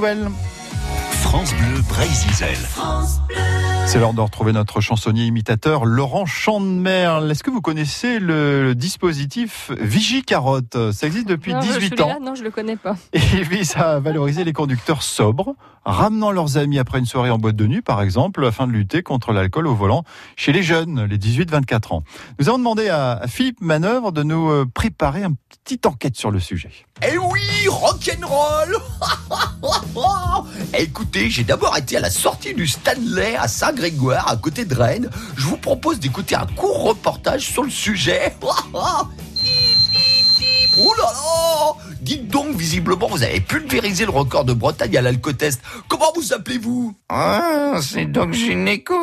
nouvelles. France Bleu Brésil. C'est l'heure de retrouver notre chansonnier imitateur Laurent Chandemerle. Est-ce que vous connaissez le dispositif Vigie-Carotte Ça existe depuis Non, 18 celui-là, ans Non, je le connais pas. et il vise à valoriser les conducteurs sobres, ramenant leurs amis après une soirée en boîte de nuit, par exemple, afin de lutter contre l'alcool au volant chez les jeunes, les 18-24 ans. Nous avons demandé à Philippe Manœuvre de nous euh, préparer une petite enquête sur le sujet. Eh oui, rock'n'roll Écoutez, j'ai d'abord été à la sortie du Stanley à Saint-Grégoire, à côté de Rennes. Je vous propose d'écouter un court reportage sur le sujet. Ouh là là Dites donc, visiblement, vous avez pulvérisé le record de Bretagne à l'alcotest. Comment vous appelez-vous? Ah, c'est Doc Gynéco.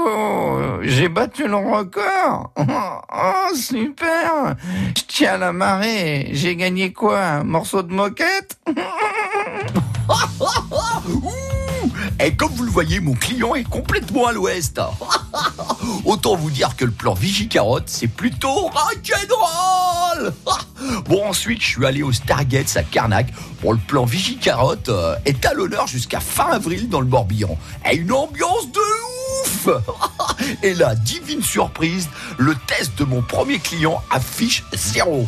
J'ai battu le record. Oh, super. Je tiens à la marée. J'ai gagné quoi? Un morceau de moquette? Et comme vous le voyez, mon client est complètement à l'ouest. Autant vous dire que le plan Vigie-Carotte, c'est plutôt rock'n'roll Bon, ensuite, je suis allé au Stargates à Carnac. Bon, le plan Vigie-Carotte euh, est à l'honneur jusqu'à fin avril dans le Morbihan. Et une ambiance de ouf Et là, divine surprise, le test de mon premier client affiche zéro.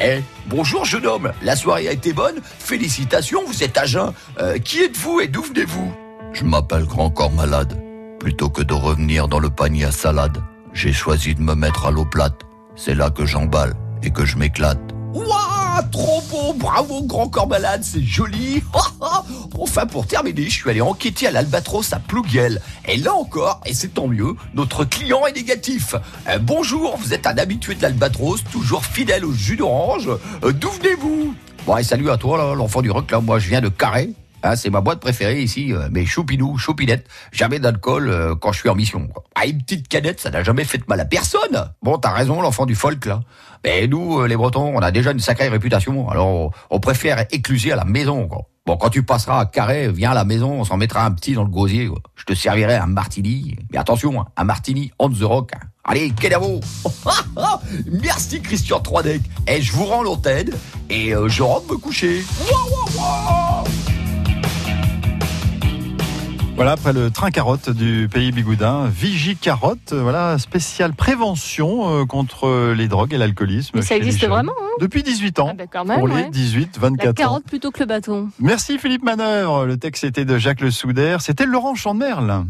Eh, bonjour jeune homme, la soirée a été bonne Félicitations, vous êtes à jeun. Euh, qui êtes-vous et d'où venez-vous? Je m'appelle Grand Corps Malade. Plutôt que de revenir dans le panier à salade, j'ai choisi de me mettre à l'eau plate. C'est là que j'emballe et que je m'éclate. Waouh, trop beau, bravo grand corps malade, c'est joli. enfin pour terminer, je suis allé enquêter à l'Albatros à Plouguel. Et là encore, et c'est tant mieux, notre client est négatif. Euh, bonjour, vous êtes un habitué de l'Albatros, toujours fidèle au jus d'orange. Euh, D'où venez-vous? Bon, et salut à toi, l'enfant du rock, là, moi je viens de Carré. Hein, c'est ma boîte préférée ici, euh, mais choupinou, choupinette, jamais d'alcool euh, quand je suis en mission. Ah, une petite canette, ça n'a jamais fait de mal à personne. Bon, t'as raison, l'enfant du folk là. Mais nous, euh, les Bretons, on a déjà une sacrée réputation, alors on, préfère écluser à la maison. Quoi. Bon, quand tu passeras à Carré, viens à la maison, on s'en mettra un petit dans le gosier. Je te servirai un martini, mais attention, hein, un martini on the rock. hein. Allez, Kenavo Merci Christian 3D. Et je vous rends l'antenne et je rentre me coucher. Voilà, après le train carotte du pays bigoudin, Vigie Carotte, euh, voilà, spéciale prévention euh, contre les drogues et l'alcoolisme. Ça existe vraiment, hein Depuis 18 ans. Ah bah même, pour les ouais. 18-24 La ans. carotte plutôt que le bâton. Merci Philippe Manœuvre. Le texte était de Jacques Le Soudaire. C'était Laurent Chandemerle.